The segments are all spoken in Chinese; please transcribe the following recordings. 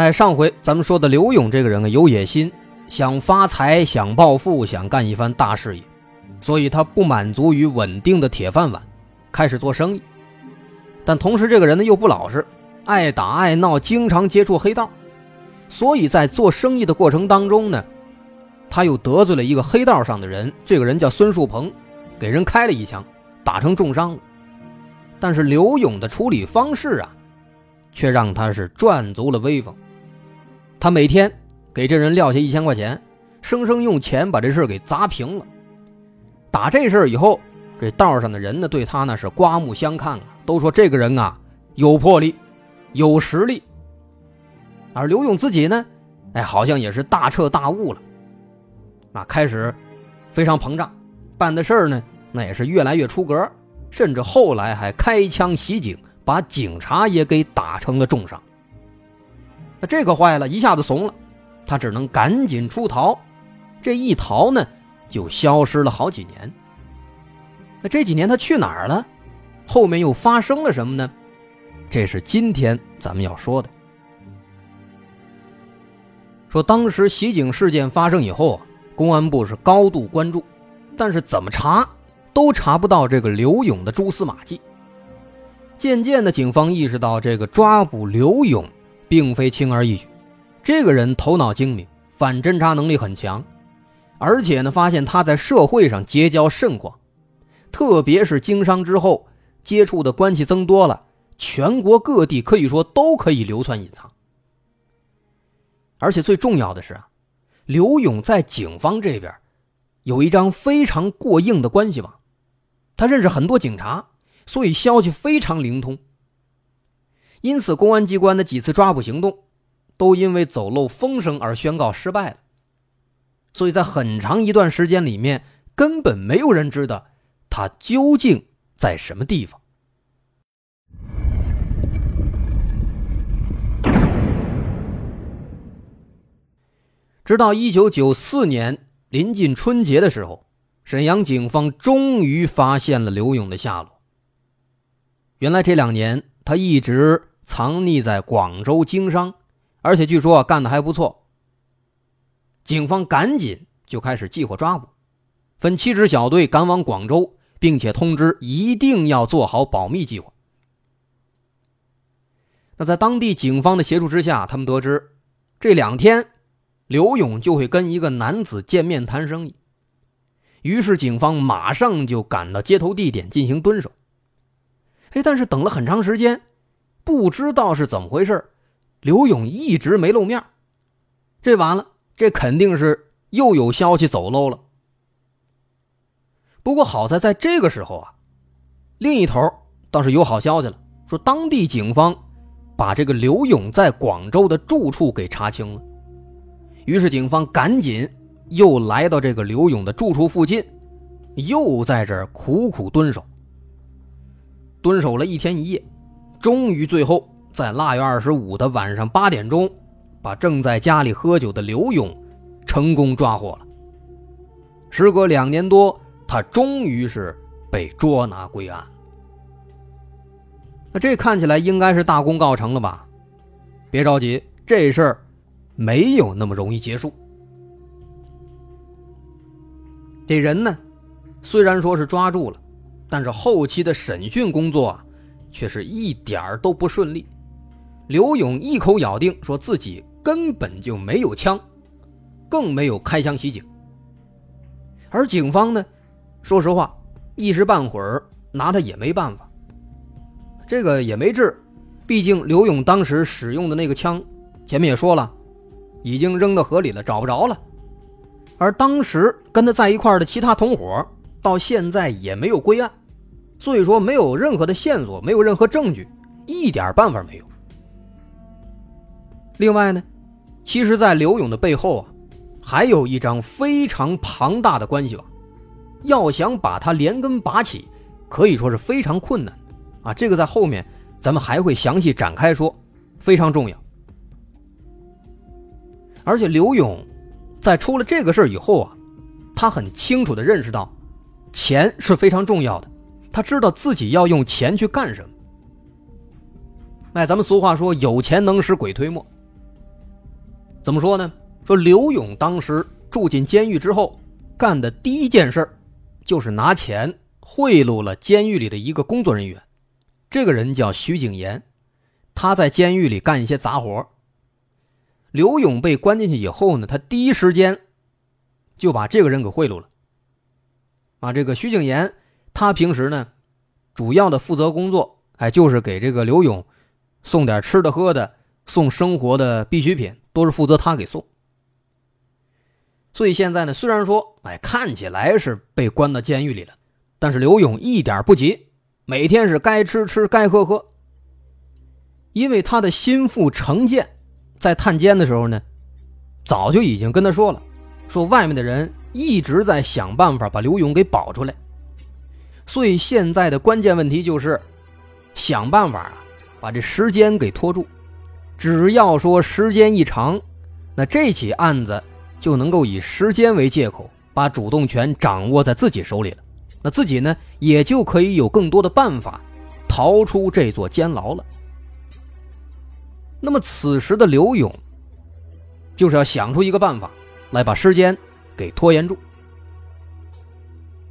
在上回咱们说的刘勇这个人啊，有野心，想发财，想暴富，想干一番大事业，所以他不满足于稳定的铁饭碗，开始做生意。但同时，这个人呢又不老实，爱打爱闹，经常接触黑道，所以在做生意的过程当中呢，他又得罪了一个黑道上的人，这个人叫孙树鹏。给人开了一枪，打成重伤了。但是刘勇的处理方式啊，却让他是赚足了威风。他每天给这人撂下一千块钱，生生用钱把这事给砸平了。打这事以后，这道上的人呢，对他那是刮目相看啊，都说这个人啊有魄力，有实力。而刘勇自己呢，哎，好像也是大彻大悟了，啊，开始非常膨胀。办的事儿呢，那也是越来越出格，甚至后来还开枪袭警，把警察也给打成了重伤。那这个坏了，一下子怂了，他只能赶紧出逃。这一逃呢，就消失了好几年。那这几年他去哪儿了？后面又发生了什么呢？这是今天咱们要说的。说当时袭警事件发生以后啊，公安部是高度关注。但是怎么查，都查不到这个刘勇的蛛丝马迹。渐渐的，警方意识到这个抓捕刘勇并非轻而易举。这个人头脑精明，反侦查能力很强，而且呢，发现他在社会上结交甚广，特别是经商之后，接触的关系增多了，全国各地可以说都可以流窜隐藏。而且最重要的是啊，刘勇在警方这边。有一张非常过硬的关系网，他认识很多警察，所以消息非常灵通。因此，公安机关的几次抓捕行动，都因为走漏风声而宣告失败了。所以在很长一段时间里面，根本没有人知道他究竟在什么地方。直到一九九四年。临近春节的时候，沈阳警方终于发现了刘勇的下落。原来这两年他一直藏匿在广州经商，而且据说干得还不错。警方赶紧就开始计划抓捕，分七支小队赶往广州，并且通知一定要做好保密计划。那在当地警方的协助之下，他们得知这两天。刘勇就会跟一个男子见面谈生意，于是警方马上就赶到接头地点进行蹲守。哎，但是等了很长时间，不知道是怎么回事，刘勇一直没露面。这完了，这肯定是又有消息走漏了。不过好在在这个时候啊，另一头倒是有好消息了，说当地警方把这个刘勇在广州的住处给查清了。于是，警方赶紧又来到这个刘勇的住处附近，又在这儿苦苦蹲守。蹲守了一天一夜，终于最后在腊月二十五的晚上八点钟，把正在家里喝酒的刘勇成功抓获了。时隔两年多，他终于是被捉拿归案。那这看起来应该是大功告成了吧？别着急，这事儿。没有那么容易结束。这人呢，虽然说是抓住了，但是后期的审讯工作，却是一点儿都不顺利。刘勇一口咬定说自己根本就没有枪，更没有开枪袭警。而警方呢，说实话，一时半会儿拿他也没办法。这个也没治，毕竟刘勇当时使用的那个枪，前面也说了。已经扔到河里了，找不着了。而当时跟他在一块的其他同伙，到现在也没有归案，所以说没有任何的线索，没有任何证据，一点办法没有。另外呢，其实，在刘勇的背后啊，还有一张非常庞大的关系网，要想把他连根拔起，可以说是非常困难啊。这个在后面咱们还会详细展开说，非常重要。而且刘勇在出了这个事儿以后啊，他很清楚的认识到，钱是非常重要的，他知道自己要用钱去干什么。哎，咱们俗话说，有钱能使鬼推磨。怎么说呢？说刘勇当时住进监狱之后，干的第一件事就是拿钱贿赂了监狱里的一个工作人员。这个人叫徐景言，他在监狱里干一些杂活。刘勇被关进去以后呢，他第一时间就把这个人给贿赂了。啊，这个徐景言，他平时呢，主要的负责工作，哎，就是给这个刘勇。送点吃的喝的，送生活的必需品，都是负责他给送。所以现在呢，虽然说，哎，看起来是被关到监狱里了，但是刘勇一点不急，每天是该吃吃，该喝喝。因为他的心腹程建，在探监的时候呢，早就已经跟他说了，说外面的人一直在想办法把刘勇给保出来，所以现在的关键问题就是想办法啊。把这时间给拖住，只要说时间一长，那这起案子就能够以时间为借口，把主动权掌握在自己手里了。那自己呢，也就可以有更多的办法逃出这座监牢了。那么此时的刘勇，就是要想出一个办法来把时间给拖延住。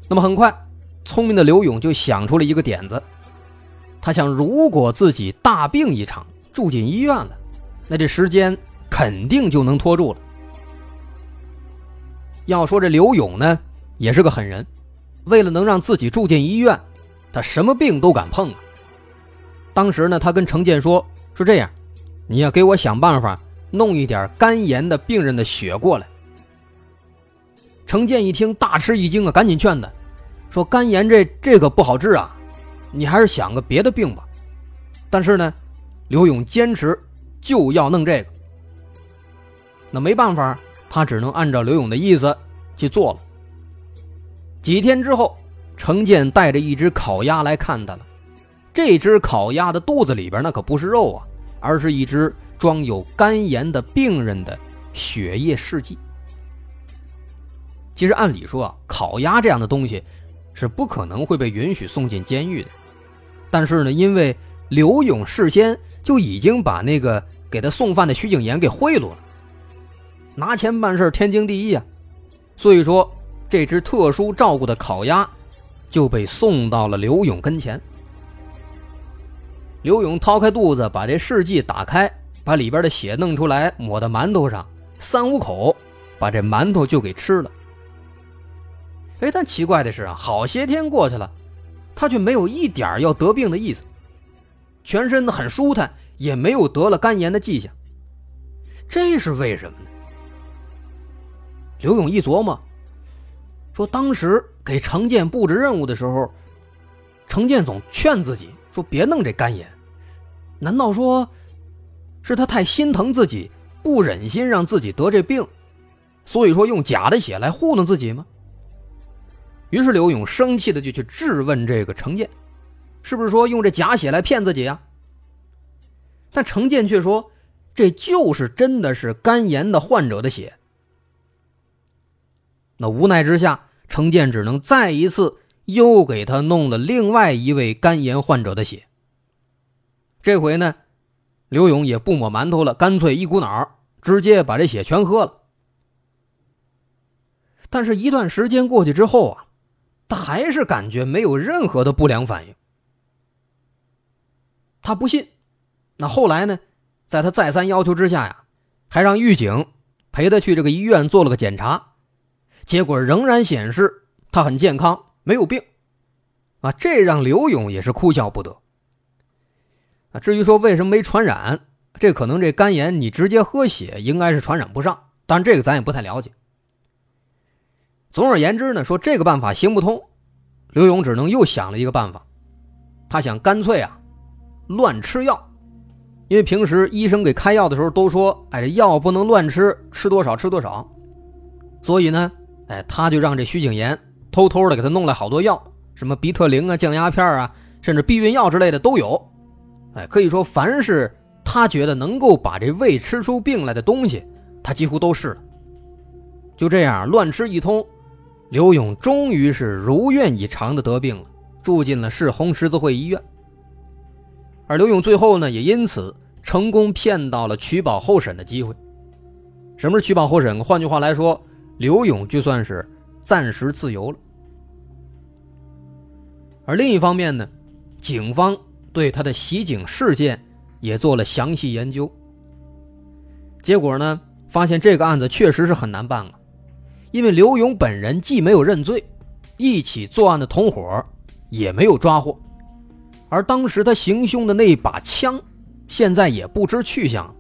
那么很快，聪明的刘勇就想出了一个点子。他想，如果自己大病一场，住进医院了，那这时间肯定就能拖住了。要说这刘勇呢，也是个狠人，为了能让自己住进医院，他什么病都敢碰啊。当时呢，他跟程建说：“说这样，你要给我想办法弄一点肝炎的病人的血过来。”程建一听，大吃一惊啊，赶紧劝他，说：“肝炎这这个不好治啊。”你还是想个别的病吧，但是呢，刘勇坚持就要弄这个。那没办法，他只能按照刘勇的意思去做了。几天之后，程建带着一只烤鸭来看他了。这只烤鸭的肚子里边那可不是肉啊，而是一只装有肝炎的病人的血液试剂。其实按理说啊，烤鸭这样的东西是不可能会被允许送进监狱的。但是呢，因为刘勇事先就已经把那个给他送饭的徐景言给贿赂了，拿钱办事天经地义啊，所以说这只特殊照顾的烤鸭就被送到了刘勇跟前。刘勇掏开肚子，把这试剂打开，把里边的血弄出来，抹到馒头上，三五口把这馒头就给吃了。哎，但奇怪的是啊，好些天过去了。他却没有一点要得病的意思，全身很舒坦，也没有得了肝炎的迹象。这是为什么呢？刘勇一琢磨，说当时给程建布置任务的时候，程建总劝自己说别弄这肝炎，难道说是他太心疼自己，不忍心让自己得这病，所以说用假的血来糊弄自己吗？于是刘勇生气的就去质问这个程建，是不是说用这假血来骗自己啊？但程建却说，这就是真的是肝炎的患者的血。那无奈之下，程建只能再一次又给他弄了另外一位肝炎患者的血。这回呢，刘勇也不抹馒头了，干脆一股脑直接把这血全喝了。但是，一段时间过去之后啊。他还是感觉没有任何的不良反应，他不信。那后来呢，在他再三要求之下呀，还让狱警陪他去这个医院做了个检查，结果仍然显示他很健康，没有病。啊，这让刘勇也是哭笑不得。啊，至于说为什么没传染，这可能这肝炎你直接喝血应该是传染不上，但这个咱也不太了解。总而言之呢，说这个办法行不通，刘勇只能又想了一个办法，他想干脆啊，乱吃药，因为平时医生给开药的时候都说，哎，这药不能乱吃，吃多少吃多少。所以呢，哎，他就让这徐景言偷偷的给他弄来好多药，什么鼻特灵啊、降压片啊，甚至避孕药之类的都有。哎，可以说凡是他觉得能够把这胃吃出病来的东西，他几乎都试了。就这样乱吃一通，刘勇终于是如愿以偿的得病了，住进了市红十字会医院。而刘勇最后呢，也因此成功骗到了取保候审的机会。什么是取保候审？换句话来说，刘勇就算是暂时自由了。而另一方面呢，警方对他的袭警事件也做了详细研究。结果呢，发现这个案子确实是很难办了，因为刘勇本人既没有认罪，一起作案的同伙也没有抓获。而当时他行凶的那把枪，现在也不知去向，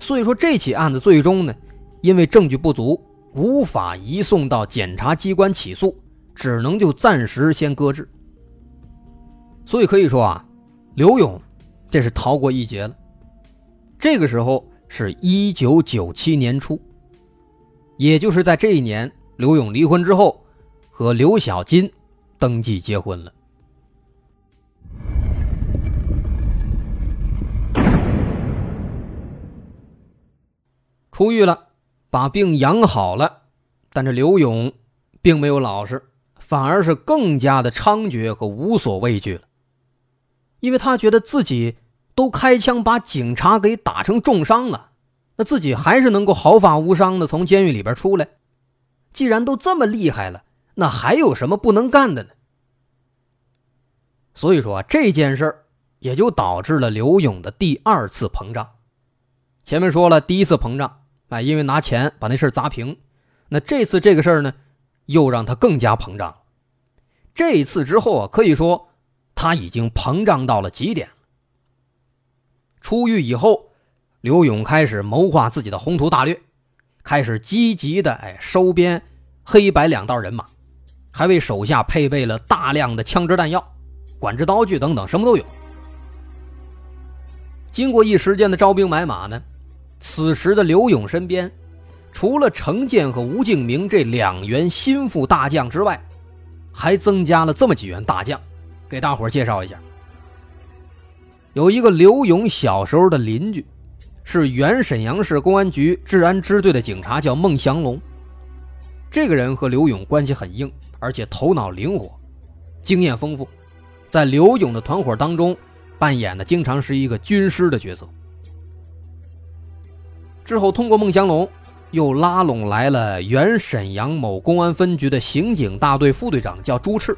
所以说这起案子最终呢，因为证据不足，无法移送到检察机关起诉，只能就暂时先搁置。所以可以说啊，刘勇这是逃过一劫了。这个时候是一九九七年初，也就是在这一年，刘勇离婚之后，和刘小金登记结婚了。出狱了，把病养好了，但这刘勇并没有老实，反而是更加的猖獗和无所畏惧了。因为他觉得自己都开枪把警察给打成重伤了，那自己还是能够毫发无伤的从监狱里边出来。既然都这么厉害了，那还有什么不能干的呢？所以说啊这件事儿也就导致了刘勇的第二次膨胀。前面说了，第一次膨胀。哎，因为拿钱把那事砸平，那这次这个事儿呢，又让他更加膨胀。这一次之后啊，可以说他已经膨胀到了极点。出狱以后，刘勇开始谋划自己的宏图大略，开始积极的哎收编黑白两道人马，还为手下配备了大量的枪支弹药、管制刀具等等，什么都有。经过一时间的招兵买马呢。此时的刘勇身边，除了程建和吴敬明这两员心腹大将之外，还增加了这么几员大将，给大伙介绍一下。有一个刘勇小时候的邻居，是原沈阳市公安局治安支队的警察，叫孟祥龙。这个人和刘勇关系很硬，而且头脑灵活，经验丰富，在刘勇的团伙当中，扮演的经常是一个军师的角色。之后，通过孟祥龙，又拉拢来了原沈阳某公安分局的刑警大队副队长，叫朱赤，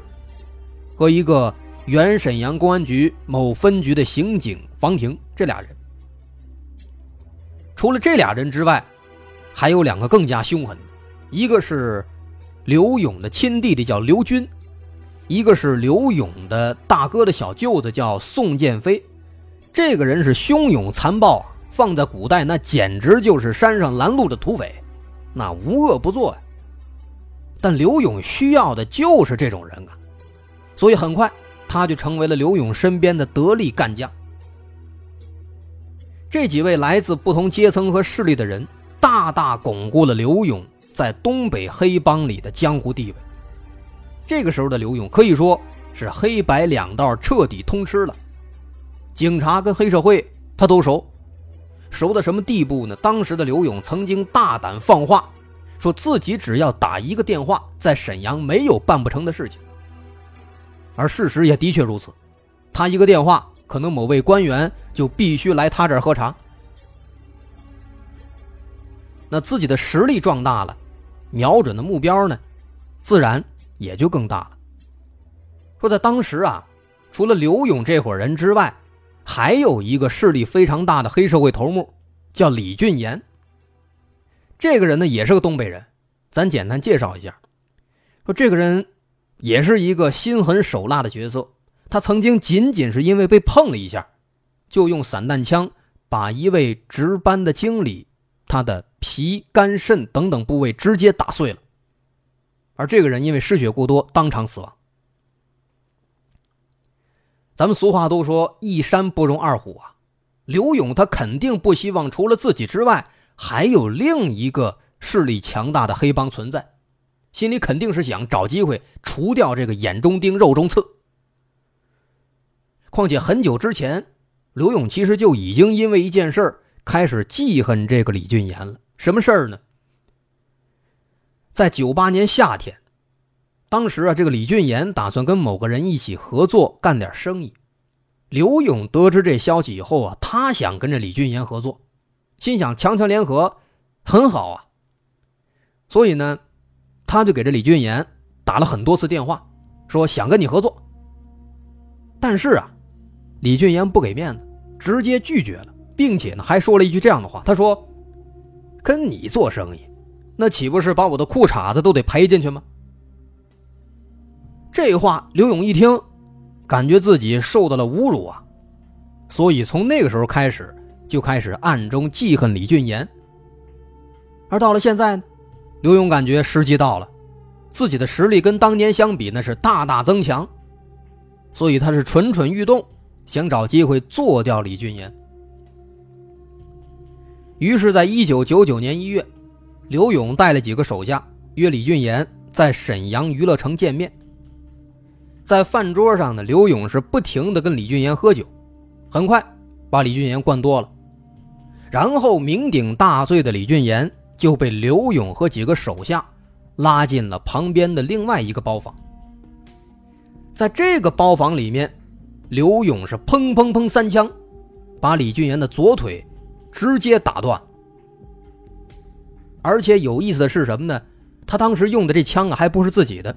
和一个原沈阳公安局某分局的刑警房婷，这俩人。除了这俩人之外，还有两个更加凶狠，一个是刘勇的亲弟弟，叫刘军；一个是刘勇的大哥的小舅子，叫宋建飞。这个人是凶勇残暴。放在古代，那简直就是山上拦路的土匪，那无恶不作呀。但刘勇需要的就是这种人啊，所以很快他就成为了刘勇身边的得力干将。这几位来自不同阶层和势力的人，大大巩固了刘勇在东北黑帮里的江湖地位。这个时候的刘勇可以说是黑白两道彻底通吃了，警察跟黑社会他都熟。熟到什么地步呢？当时的刘勇曾经大胆放话，说自己只要打一个电话，在沈阳没有办不成的事情。而事实也的确如此，他一个电话，可能某位官员就必须来他这儿喝茶。那自己的实力壮大了，瞄准的目标呢，自然也就更大了。说在当时啊，除了刘勇这伙人之外，还有一个势力非常大的黑社会头目，叫李俊岩。这个人呢，也是个东北人，咱简单介绍一下。说这个人也是一个心狠手辣的角色。他曾经仅仅是因为被碰了一下，就用散弹枪把一位值班的经理他的脾、肝、肾等等部位直接打碎了。而这个人因为失血过多，当场死亡。咱们俗话都说“一山不容二虎”啊，刘勇他肯定不希望除了自己之外，还有另一个势力强大的黑帮存在，心里肯定是想找机会除掉这个眼中钉、肉中刺。况且很久之前，刘勇其实就已经因为一件事儿开始记恨这个李俊岩了。什么事儿呢？在九八年夏天，当时啊，这个李俊岩打算跟某个人一起合作干点生意。刘勇得知这消息以后啊，他想跟着李俊岩合作，心想强强联合很好啊。所以呢，他就给这李俊岩打了很多次电话，说想跟你合作。但是啊，李俊岩不给面子，直接拒绝了，并且呢，还说了一句这样的话：“他说，跟你做生意，那岂不是把我的裤衩子都得赔进去吗？”这话刘勇一听。感觉自己受到了侮辱啊，所以从那个时候开始就开始暗中记恨李俊岩。而到了现在呢，刘勇感觉时机到了，自己的实力跟当年相比那是大大增强，所以他是蠢蠢欲动，想找机会做掉李俊岩。于是，在一九九九年一月，刘勇带了几个手下约李俊岩在沈阳娱乐城见面。在饭桌上呢，刘勇是不停的跟李俊岩喝酒，很快把李俊岩灌多了，然后酩酊大醉的李俊岩就被刘勇和几个手下拉进了旁边的另外一个包房。在这个包房里面，刘勇是砰砰砰三枪，把李俊岩的左腿直接打断。而且有意思的是什么呢？他当时用的这枪啊，还不是自己的，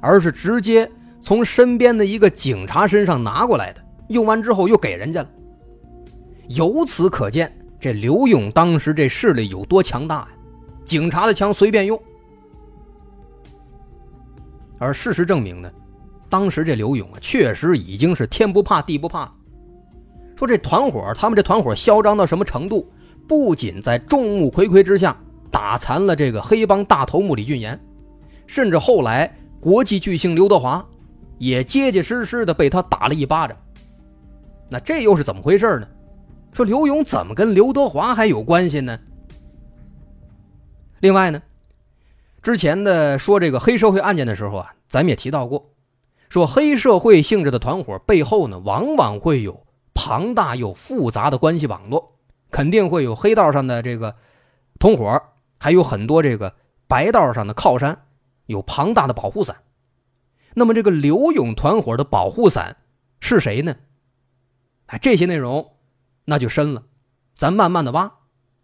而是直接。从身边的一个警察身上拿过来的，用完之后又给人家了。由此可见，这刘勇当时这势力有多强大呀！警察的枪随便用。而事实证明呢，当时这刘勇啊，确实已经是天不怕地不怕。说这团伙，他们这团伙嚣张到什么程度？不仅在众目睽睽之下打残了这个黑帮大头目李俊岩，甚至后来国际巨星刘德华。也结结实实的被他打了一巴掌，那这又是怎么回事呢？说刘勇怎么跟刘德华还有关系呢？另外呢，之前的说这个黑社会案件的时候啊，咱们也提到过，说黑社会性质的团伙背后呢，往往会有庞大又复杂的关系网络，肯定会有黑道上的这个同伙，还有很多这个白道上的靠山，有庞大的保护伞。那么这个刘勇团伙的保护伞是谁呢？哎，这些内容那就深了，咱慢慢的挖。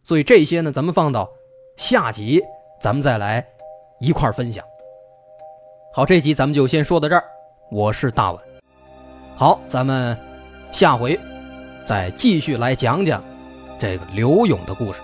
所以这些呢，咱们放到下集，咱们再来一块分享。好，这集咱们就先说到这儿。我是大碗，好，咱们下回再继续来讲讲这个刘勇的故事。